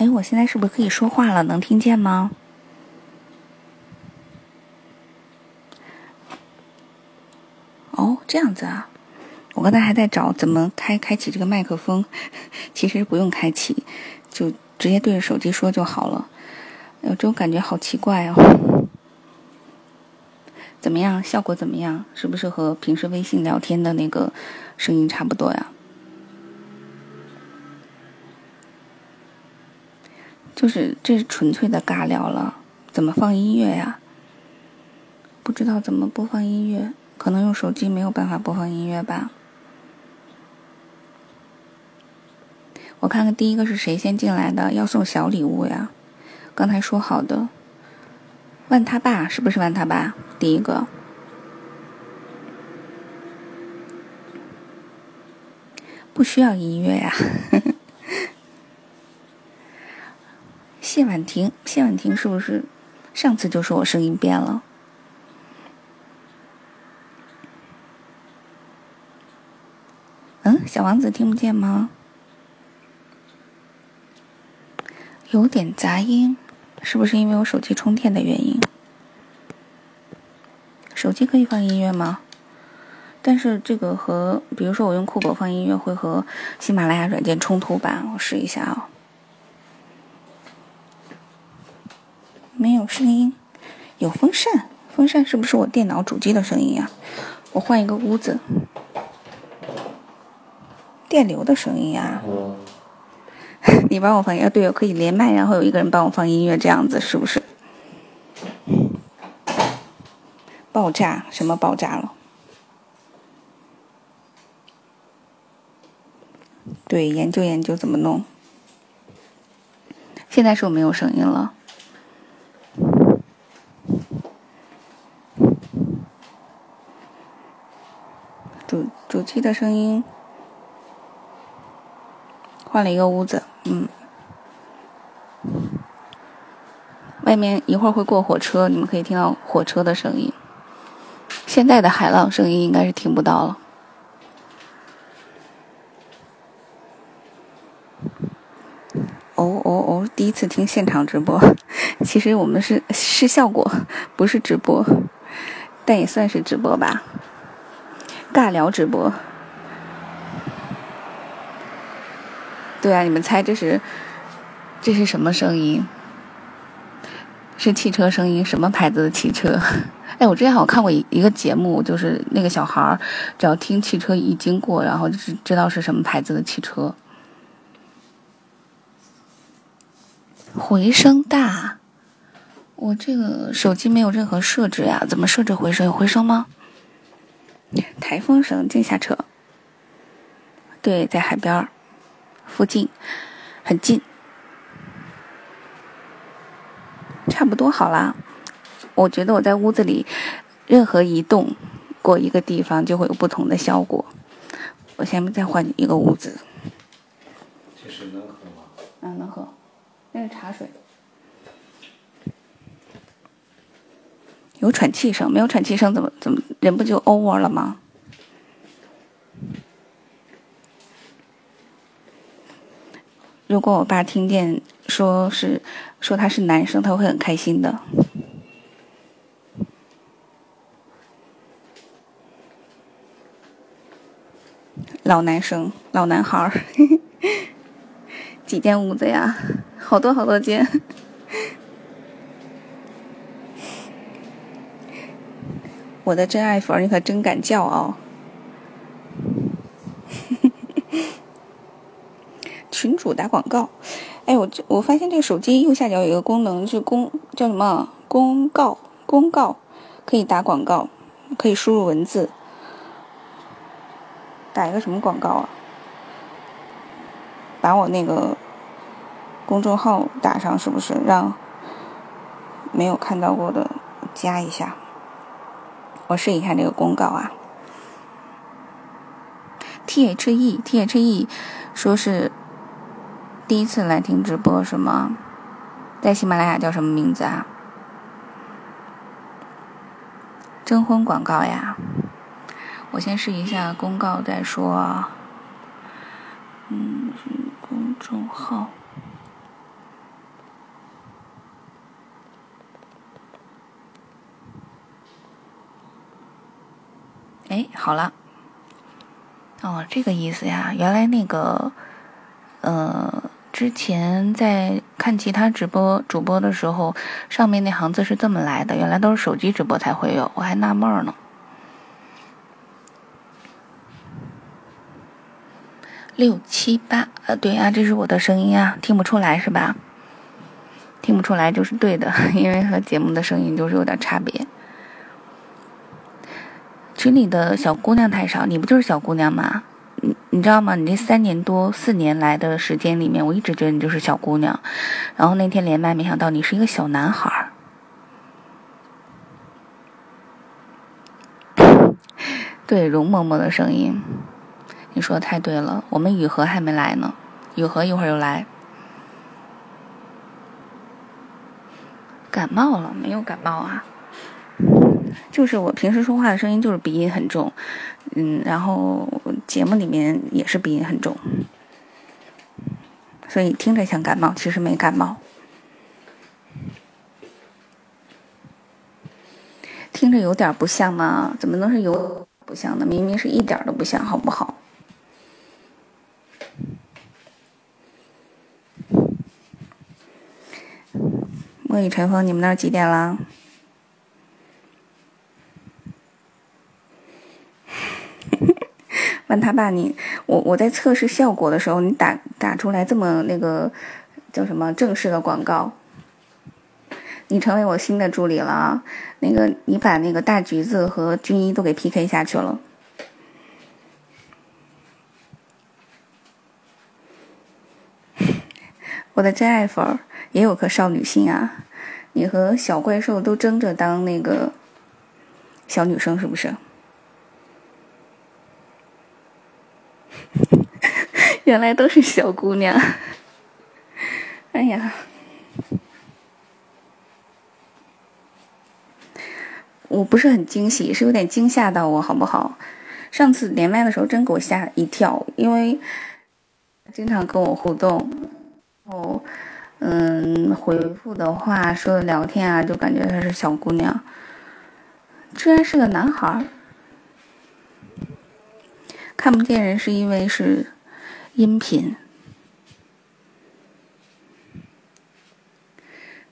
哎，我现在是不是可以说话了？能听见吗？哦，这样子啊。我刚才还在找怎么开开启这个麦克风，其实不用开启，就直接对着手机说就好了。有这种感觉好奇怪哦。怎么样？效果怎么样？是不是和平时微信聊天的那个声音差不多呀？就是这是纯粹的尬聊了。怎么放音乐呀？不知道怎么播放音乐，可能用手机没有办法播放音乐吧。我看看第一个是谁先进来的，要送小礼物呀？刚才说好的。问他爸是不是问他爸？第一个不需要音乐呀。谢婉婷，谢婉婷是不是上次就说我声音变了？嗯，小王子听不见吗？有点杂音。是不是因为我手机充电的原因？手机可以放音乐吗？但是这个和，比如说我用酷狗放音乐，会和喜马拉雅软件冲突吧？我试一下啊有声音，有风扇，风扇是不是我电脑主机的声音呀？我换一个屋子，电流的声音呀。你帮我放音乐，对，我可以连麦，然后有一个人帮我放音乐，这样子是不是？爆炸？什么爆炸了？对，研究研究怎么弄。现在是我没有声音了。主机的声音。换了一个屋子，嗯，外面一会儿会过火车，你们可以听到火车的声音。现在的海浪声音应该是听不到了。哦哦哦！第一次听现场直播，其实我们是是效果，不是直播，但也算是直播吧，尬聊直播。对啊，你们猜这是这是什么声音？是汽车声音？什么牌子的汽车？哎，我之前好像看过一一个节目，就是那个小孩儿只要听汽车一经过，然后就知道是什么牌子的汽车。回声大，我这个手机没有任何设置呀，怎么设置回声？有回声吗？台风绳，静下车。对，在海边儿。附近，很近，差不多好啦。我觉得我在屋子里，任何移动过一个地方就会有不同的效果。我下面再换一个屋子。这是能喝吗？嗯，能喝，那是茶水。有喘气声，没有喘气声怎么怎么人不就 over 了吗？如果我爸听见说是说他是男生，他会很开心的。老男生，老男孩儿，几间屋子呀？好多好多间。我的真爱粉，你可真敢叫啊！群主打广告，哎，我这我发现这个手机右下角有一个功能，是公叫什么公告公告，可以打广告，可以输入文字，打一个什么广告啊？把我那个公众号打上，是不是让没有看到过的加一下？我试一下这个公告啊。T H E T H E 说是。第一次来听直播是吗？在喜马拉雅叫什么名字啊？征婚广告呀！我先试一下公告再说啊。嗯，公众号。哎好了。哦，这个意思呀，原来那个，呃，之前在看其他直播主播的时候，上面那行字是这么来的，原来都是手机直播才会有，我还纳闷呢。六七八，呃，对啊，这是我的声音啊，听不出来是吧？听不出来就是对的，因为和节目的声音就是有点差别。群里的小姑娘太少，你不就是小姑娘吗？你你知道吗？你这三年多四年来的时间里面，我一直觉得你就是小姑娘，然后那天连麦，没想到你是一个小男孩儿。对，容嬷嬷的声音。你说的太对了，我们雨禾还没来呢，雨禾一会儿又来。感冒了？没有感冒啊，就是我平时说话的声音就是鼻音很重，嗯，然后节目里面也是鼻音很重，所以听着像感冒，其实没感冒，听着有点不像吗？怎么能是有不像呢？明明是一点都不像，好不好？墨雨晨风，你们那儿几点了？问他爸，你我我在测试效果的时候，你打打出来这么那个叫什么正式的广告？你成为我新的助理了啊！那个你把那个大橘子和军医都给 PK 下去了。我的真爱粉儿。也有颗少女心啊！你和小怪兽都争着当那个小女生，是不是？原来都是小姑娘。哎呀，我不是很惊喜，是有点惊吓到我，好不好？上次连麦的时候真给我吓一跳，因为经常跟我互动，然后。嗯，回复的话说的聊天啊，就感觉他是小姑娘，居然是个男孩儿看不见人是因为是音频，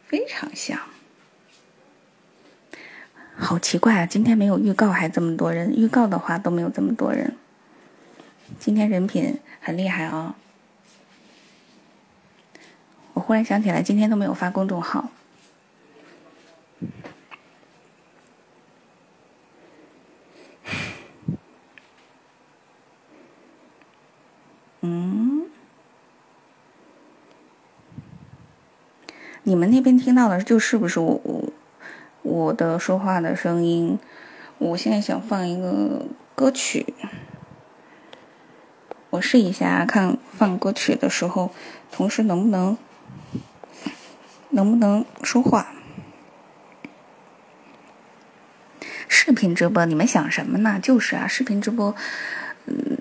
非常像，好奇怪啊！今天没有预告还这么多人，预告的话都没有这么多人，今天人品很厉害啊。我忽然想起来，今天都没有发公众号。嗯，你们那边听到的就是不是我我我的说话的声音？我现在想放一个歌曲，我试一下看放歌曲的时候，同时能不能。能不能说话？视频直播，你们想什么呢？就是啊，视频直播，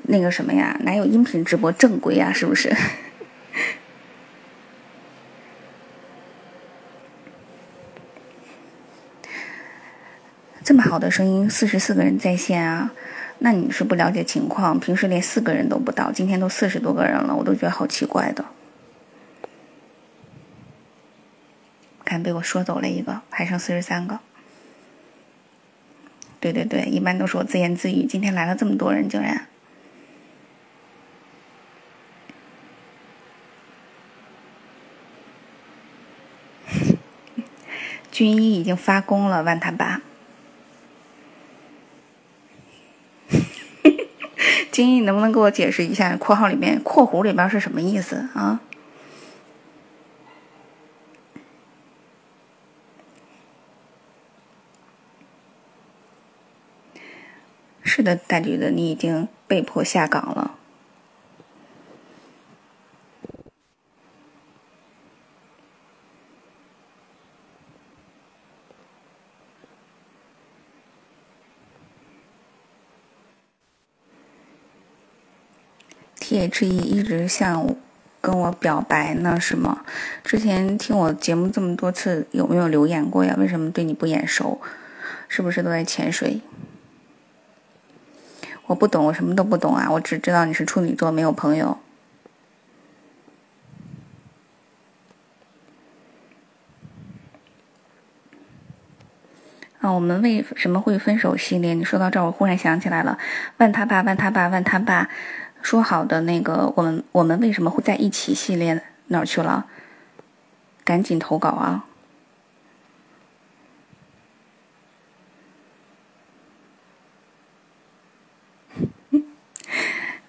那个什么呀，哪有音频直播正规呀？是不是？这么好的声音，四十四个人在线啊，那你是不了解情况，平时连四个人都不到，今天都四十多个人了，我都觉得好奇怪的。看，被我说走了一个，还剩四十三个。对对对，一般都是我自言自语。今天来了这么多人，竟然。军医已经发功了，万他爸。军医，你能不能给我解释一下括号里面、括弧里边是什么意思啊？是的，大橘子，你已经被迫下岗了。H E 一直向跟我表白呢，是吗？之前听我节目这么多次，有没有留言过呀？为什么对你不眼熟？是不是都在潜水？我不懂，我什么都不懂啊！我只知道你是处女座，没有朋友。啊，我们为什么会分手系列？你说到这儿，我忽然想起来了。问他爸，问他爸，问他爸，说好的那个，我们我们为什么会在一起系列哪儿去了？赶紧投稿啊！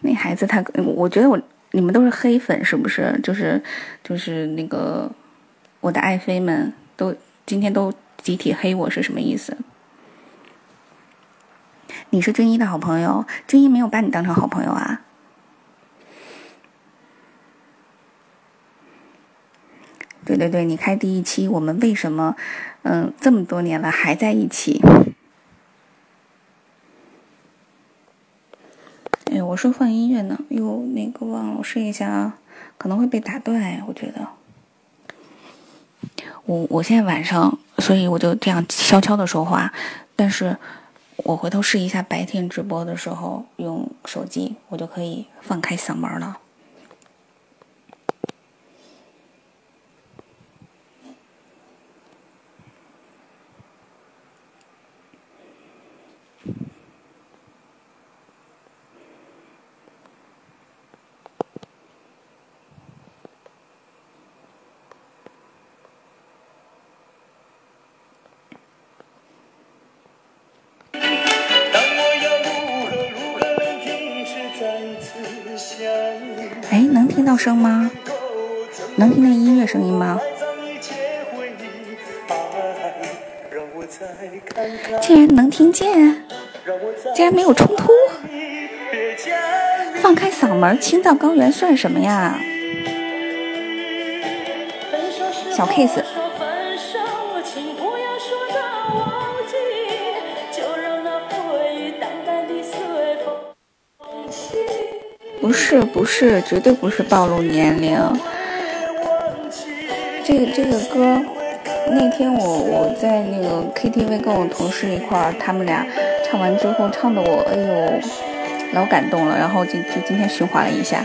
那孩子他，我觉得我你们都是黑粉是不是？就是就是那个我的爱妃们都今天都。集体黑我是什么意思？你是军一的好朋友，军一没有把你当成好朋友啊？对对对，你开第一期，我们为什么嗯这么多年了还在一起？哎，我说放音乐呢，又那个忘了，我试一下啊，可能会被打断哎，我觉得。我我现在晚上。所以我就这样悄悄的说话，但是我回头试一下白天直播的时候用手机，我就可以放开嗓门了。声吗？能听见音乐声音吗？竟然能听见，竟然没有冲突。放开嗓门，青藏高原算什么呀？小 case。不是不是，绝对不是暴露年龄。这个这个歌，那天我我在那个 KTV 跟我同事一块儿，他们俩唱完之后，唱的我哎呦老感动了。然后就就今天循环了一下。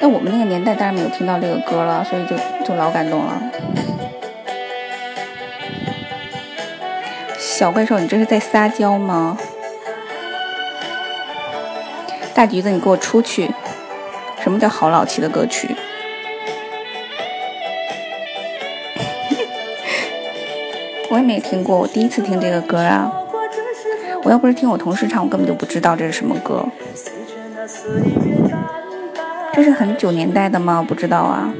那我们那个年代当然没有听到这个歌了，所以就就老感动了。小怪兽，你这是在撒娇吗？大橘子，你给我出去！什么叫好老气的歌曲？我也没听过，我第一次听这个歌啊！我要不是听我同事唱，我根本就不知道这是什么歌。这是很九年代的吗？不知道啊。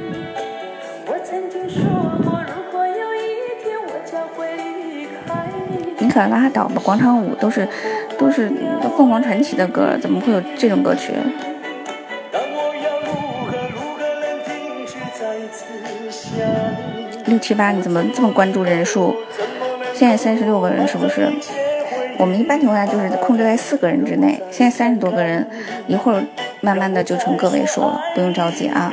你可拉倒吧！广场舞都是。都是凤凰传奇的歌，怎么会有这种歌曲？六七八，你怎么这么关注人数？现在三十六个人，是不是？我们一般情况下就是控制在四个人之内，现在三十多个人，一会儿慢慢的就成个位数了，不用着急啊。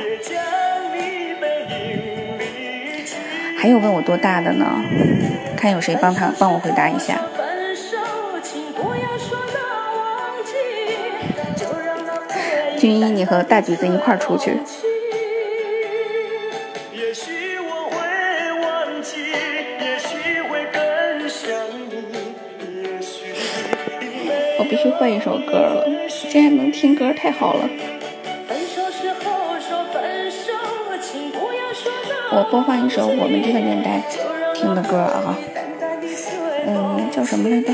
还有问我多大的呢？看有谁帮他帮我回答一下。军一，你和大橘子一块儿出去。我必须换一首歌了，竟然能听歌，太好了。我播放一首我们这个年代听的歌啊，嗯，叫什么来着？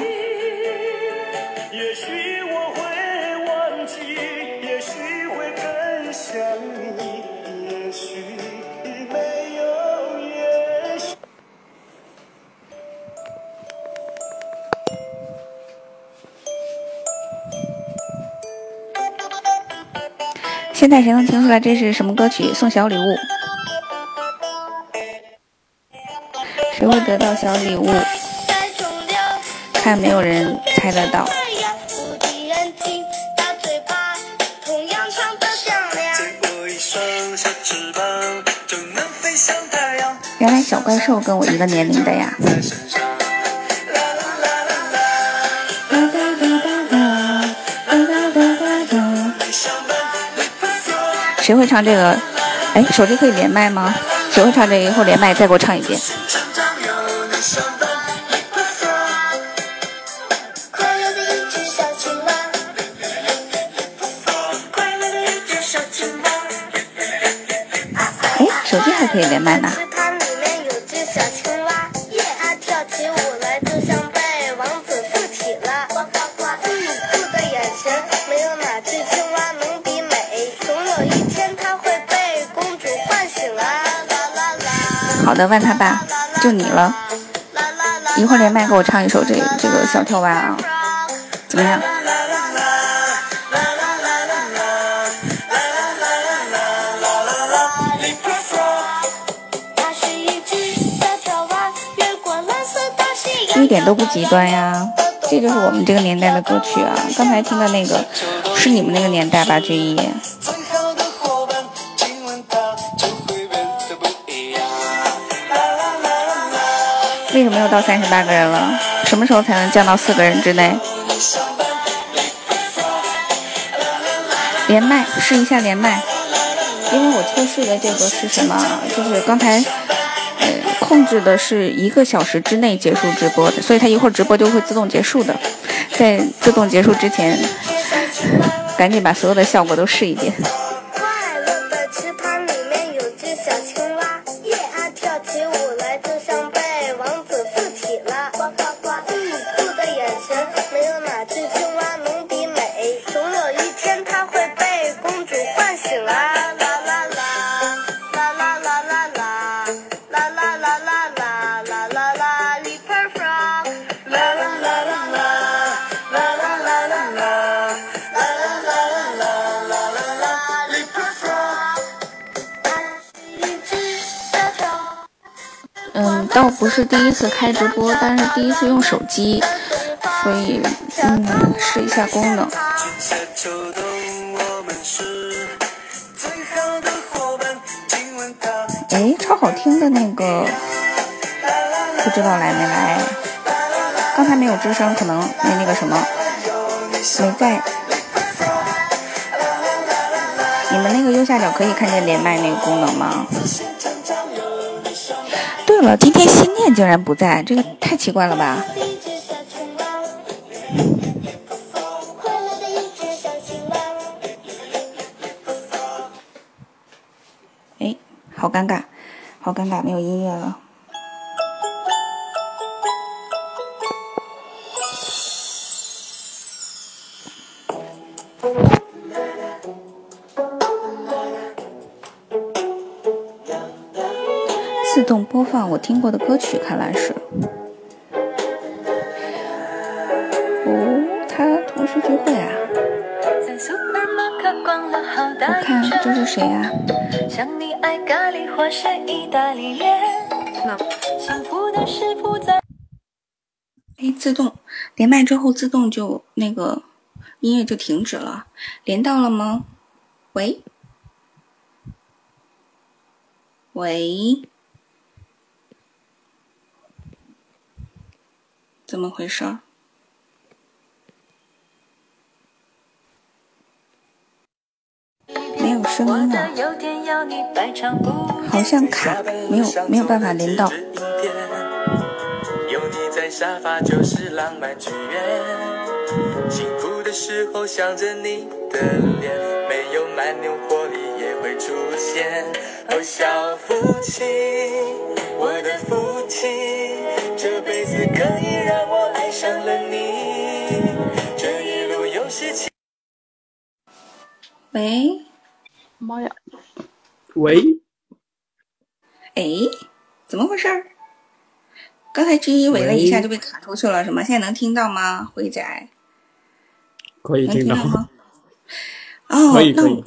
现在谁能听出来这是什么歌曲？送小礼物，谁会得到小礼物？看没有人猜得到。原来小怪兽跟我一个年龄的呀。谁会唱这个？哎，手机可以连麦吗？谁会唱这个？以后连麦再给我唱一遍。哎，手机还可以连麦呢。好的，万他爸，就你了。一会儿连麦给我唱一首这这个小跳蛙啊，怎么样？一点都不极端呀，这就是我们这个年代的歌曲啊。刚才听的那个是你们那个年代吧，君一？为什么又到三十八个人了？什么时候才能降到四个人之内？连麦试一下连麦，因为我测试的这个是什么？就是刚才呃控制的是一个小时之内结束直播的，所以它一会儿直播就会自动结束的。在自动结束之前，赶紧把所有的效果都试一遍。倒不是第一次开直播，但是第一次用手机，所以嗯，试一下功能。哎，超好听的那个，不知道来没来？刚才没有吱声，可能没那个什么，没在。你们那个右下角可以看见连麦那个功能吗？今天心念竟然不在，这个太奇怪了吧？哎，好尴尬，好尴尬，没有音乐了。动播放我听过的歌曲，看来是。哦，他同事聚会啊！我看这是谁呀？哎，自动连麦之后自动就那个音乐就停止了，连到了吗？喂？喂？怎么回事？没有声音啊，好像卡，没有没有办法连到。辛苦的时候想着你的脸，没有蛮牛活力也会出现。哦，小父亲，我的父亲。让我爱上了你。这一路有些情。喂，妈呀！喂，哎，怎么回事？刚才 G 一喂了一下就被卡出去了，是吗？现在能听到吗？辉仔，可以听到吗？哦，可以可以。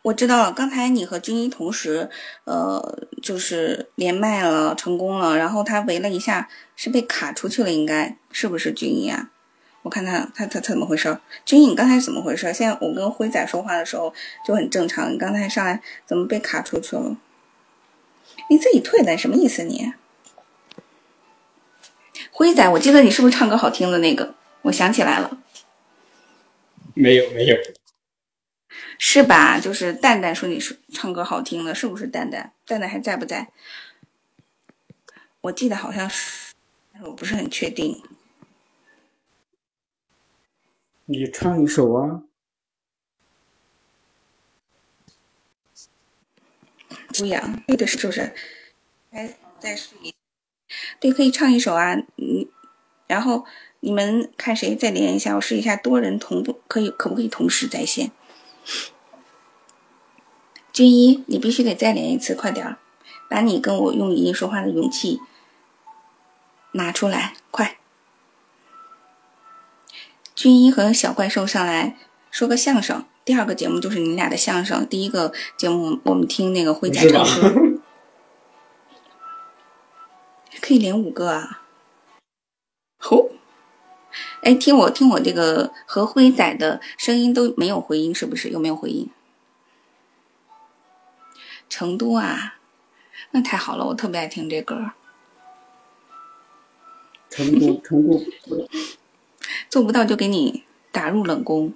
我知道了，刚才你和君一同时，呃，就是连麦了，成功了，然后他围了一下，是被卡出去了，应该是不是君一啊？我看他他他他怎么回事？君一，你刚才怎么回事？现在我跟辉仔说话的时候就很正常，你刚才上来怎么被卡出去了？你自己退的什么意思？你辉仔，我记得你是不是唱歌好听的那个？我想起来了，没有没有。是吧？就是蛋蛋说你是唱歌好听的，是不是蛋蛋？蛋蛋还在不在？我记得好像是我不是很确定。你唱一首啊？朱阳，对的，是不是？哎再试一，对，可以唱一首啊。你，然后你们看谁再连一下，我试一下多人同步，可以可不可以同时在线？军一，你必须得再连一次，快点儿，把你跟我用语音说话的勇气拿出来，快！军医和小怪兽上来说个相声。第二个节目就是你俩的相声。第一个节目我们听那个辉仔唱歌，可以连五个啊！吼！哎，听我听我这个和辉仔的声音都没有回音，是不是？有没有回音？成都啊，那太好了，我特别爱听这歌。成都，成都。做不到就给你打入冷宫。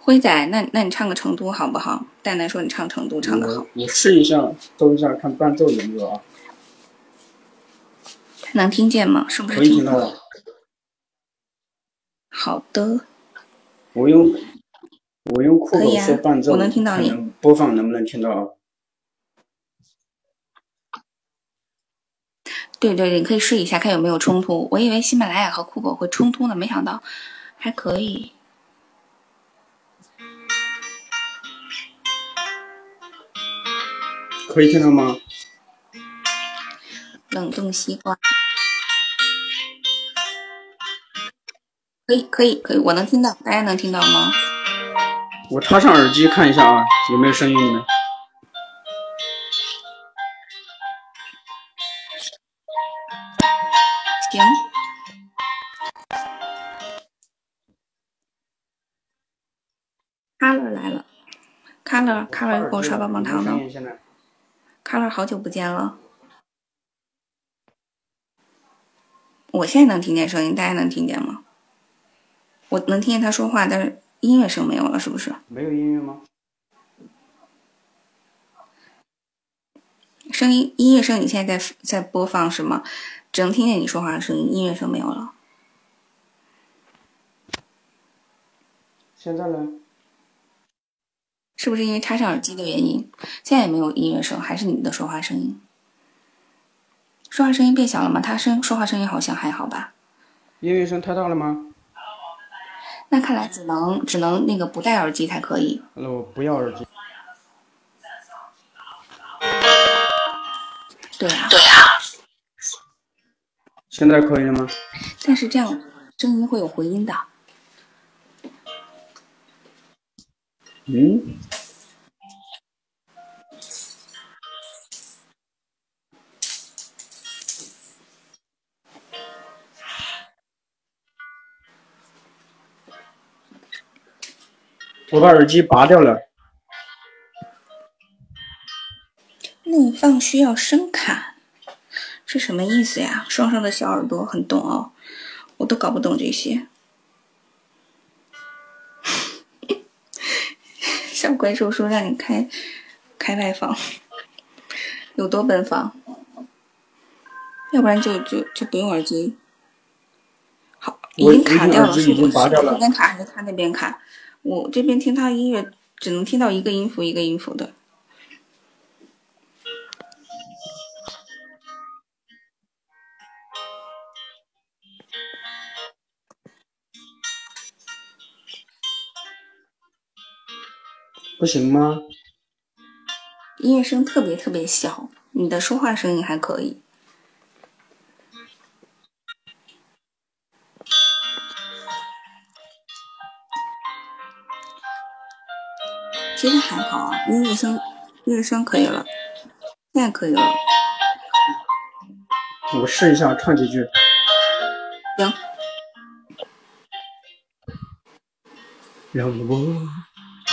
辉仔，那那你唱个成都好不好？蛋蛋说你唱成都唱的好。我试一下，搜一下看伴奏有没有啊？能听见吗？是不是？可以听到。好的。我用我用酷狗说伴奏，我能听到你。播放能不能听到啊？对对对，你可以试一下，看有没有冲突。我以为喜马拉雅和酷狗会冲突呢，没想到还可以。可以听到吗？冷冻西瓜。可以可以可以，我能听到，大家能听到吗？我插上耳机看一下啊，有没有声音呢？，Color，Color 给我刷棒棒糖呢。Color 好久不见了，我现在能听见声音，大家能听见吗？我能听见他说话，但是音乐声没有了，是不是？没有音乐吗？声音音乐声你现在在在播放是吗？只能听见你说话的声音，音乐声没有了。现在呢？是不是因为插上耳机的原因？现在也没有音乐声，还是你的说话声音？说话声音变小了吗？他声说话声音好像还好吧？音乐声太大了吗？那看来只能只能那个不戴耳机才可以。那我不要耳机。对呀。对呀。现在可以了吗？但是这样声音会有回音的。嗯。我把耳机拔掉了。内放需要声卡。是什么意思呀？双双的小耳朵很懂哦，我都搞不懂这些。小怪兽说让你开开外放，有多奔放？要不然就就就不用耳机。好，已经卡掉了，是我这边卡还是他那边卡？我这边听他音乐，只能听到一个音符一个音符的。不行吗？音乐声特别特别小，你的说话声音还可以。其实还好啊，音乐声，音乐声可以了，现在可以了。我试一下唱几句。行。让我。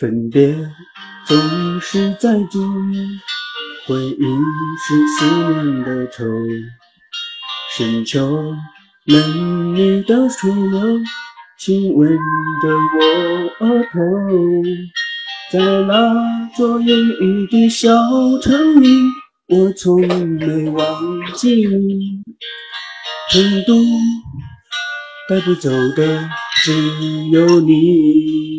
分别总是在注意，回忆是思念的愁。深秋嫩绿的水流，亲吻着我额头。在那座阴雨的小城里，我从没忘记你。成都带不走的只有你。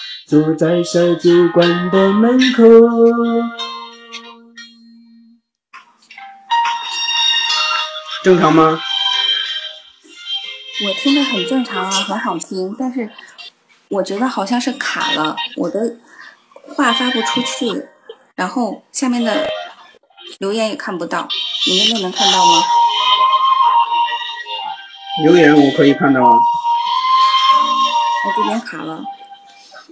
坐在小酒馆的门口。正常吗？我听的很正常啊，很好听，但是。我觉得好像是卡了，我的话发不出去，然后下面的留言也看不到，你那边能看到吗？留言我可以看到啊。我这边卡了，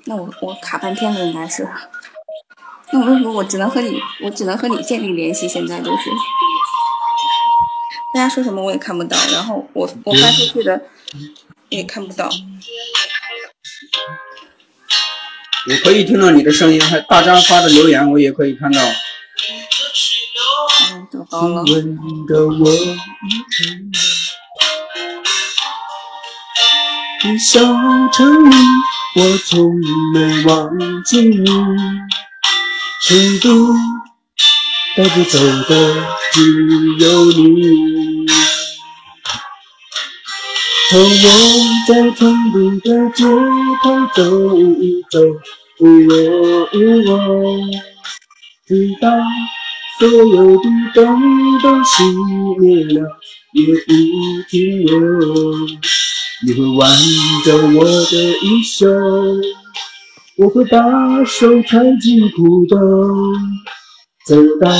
那我我卡半天了应该是。那我为什么我只能和你，我只能和你建立联系？现在就是，大家说什么我也看不到，然后我我发出去的也看不到。我可以听到你的声音，还大家发的留言我也可以看到。嗯，走高了。小城里，我从没忘记你。成都带不走的只有你。和我在成都的街头走一走，直到所有的灯都熄灭了，也不停留。你会挽着我的衣袖，我会把手揣进裤兜，走到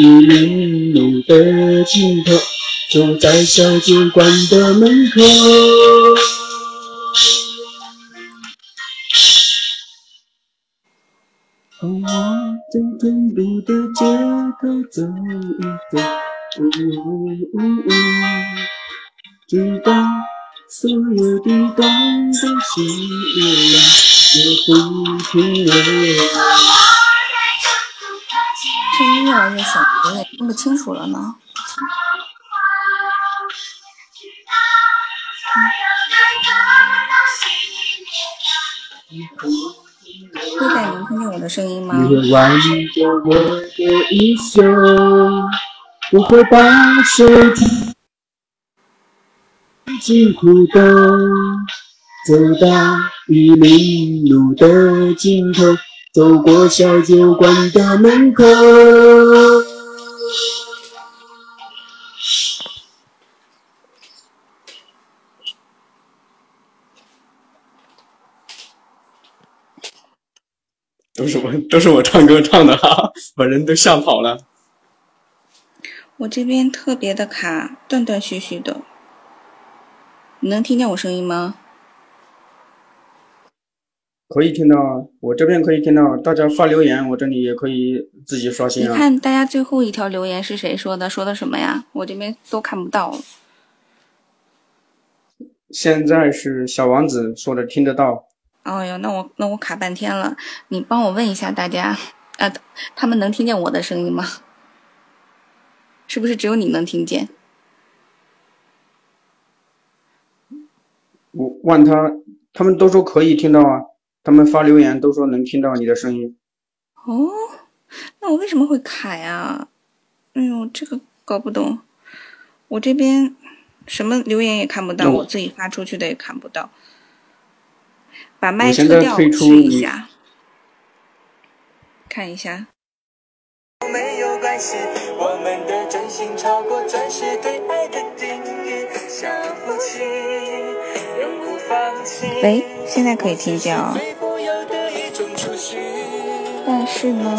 玉林路的尽头。坐在小酒馆的门口，和我在成都的街头走一走，直到所有的灯都熄灭了，也不停留。声音越来越小，有点听不清楚了呢。会带您听见我的声音吗？你挽着我的衣袖，我会把手进裤兜，走到玉林路的尽头，走过小酒馆的门口。都是我，都是我唱歌唱的哈，把人都吓跑了。我这边特别的卡，断断续续的。你能听见我声音吗？可以听到啊，我这边可以听到。大家发留言，我这里也可以自己刷新啊。你看大家最后一条留言是谁说的？说的什么呀？我这边都看不到。现在是小王子说的，听得到。哦哟，那我那我卡半天了，你帮我问一下大家，呃，他们能听见我的声音吗？是不是只有你能听见？我问他，他们都说可以听到啊，他们发留言都说能听到你的声音。哦，那我为什么会卡呀？哎呦，这个搞不懂。我这边什么留言也看不到，我我自己发出去的也看不到。把麦现在撤掉，退出试一下，看一下。没有关系，我们的真心超过钻石对爱的定义，像夫妻永不放弃。喂，现在可以听见啊、最富有的一种储蓄。但是呢，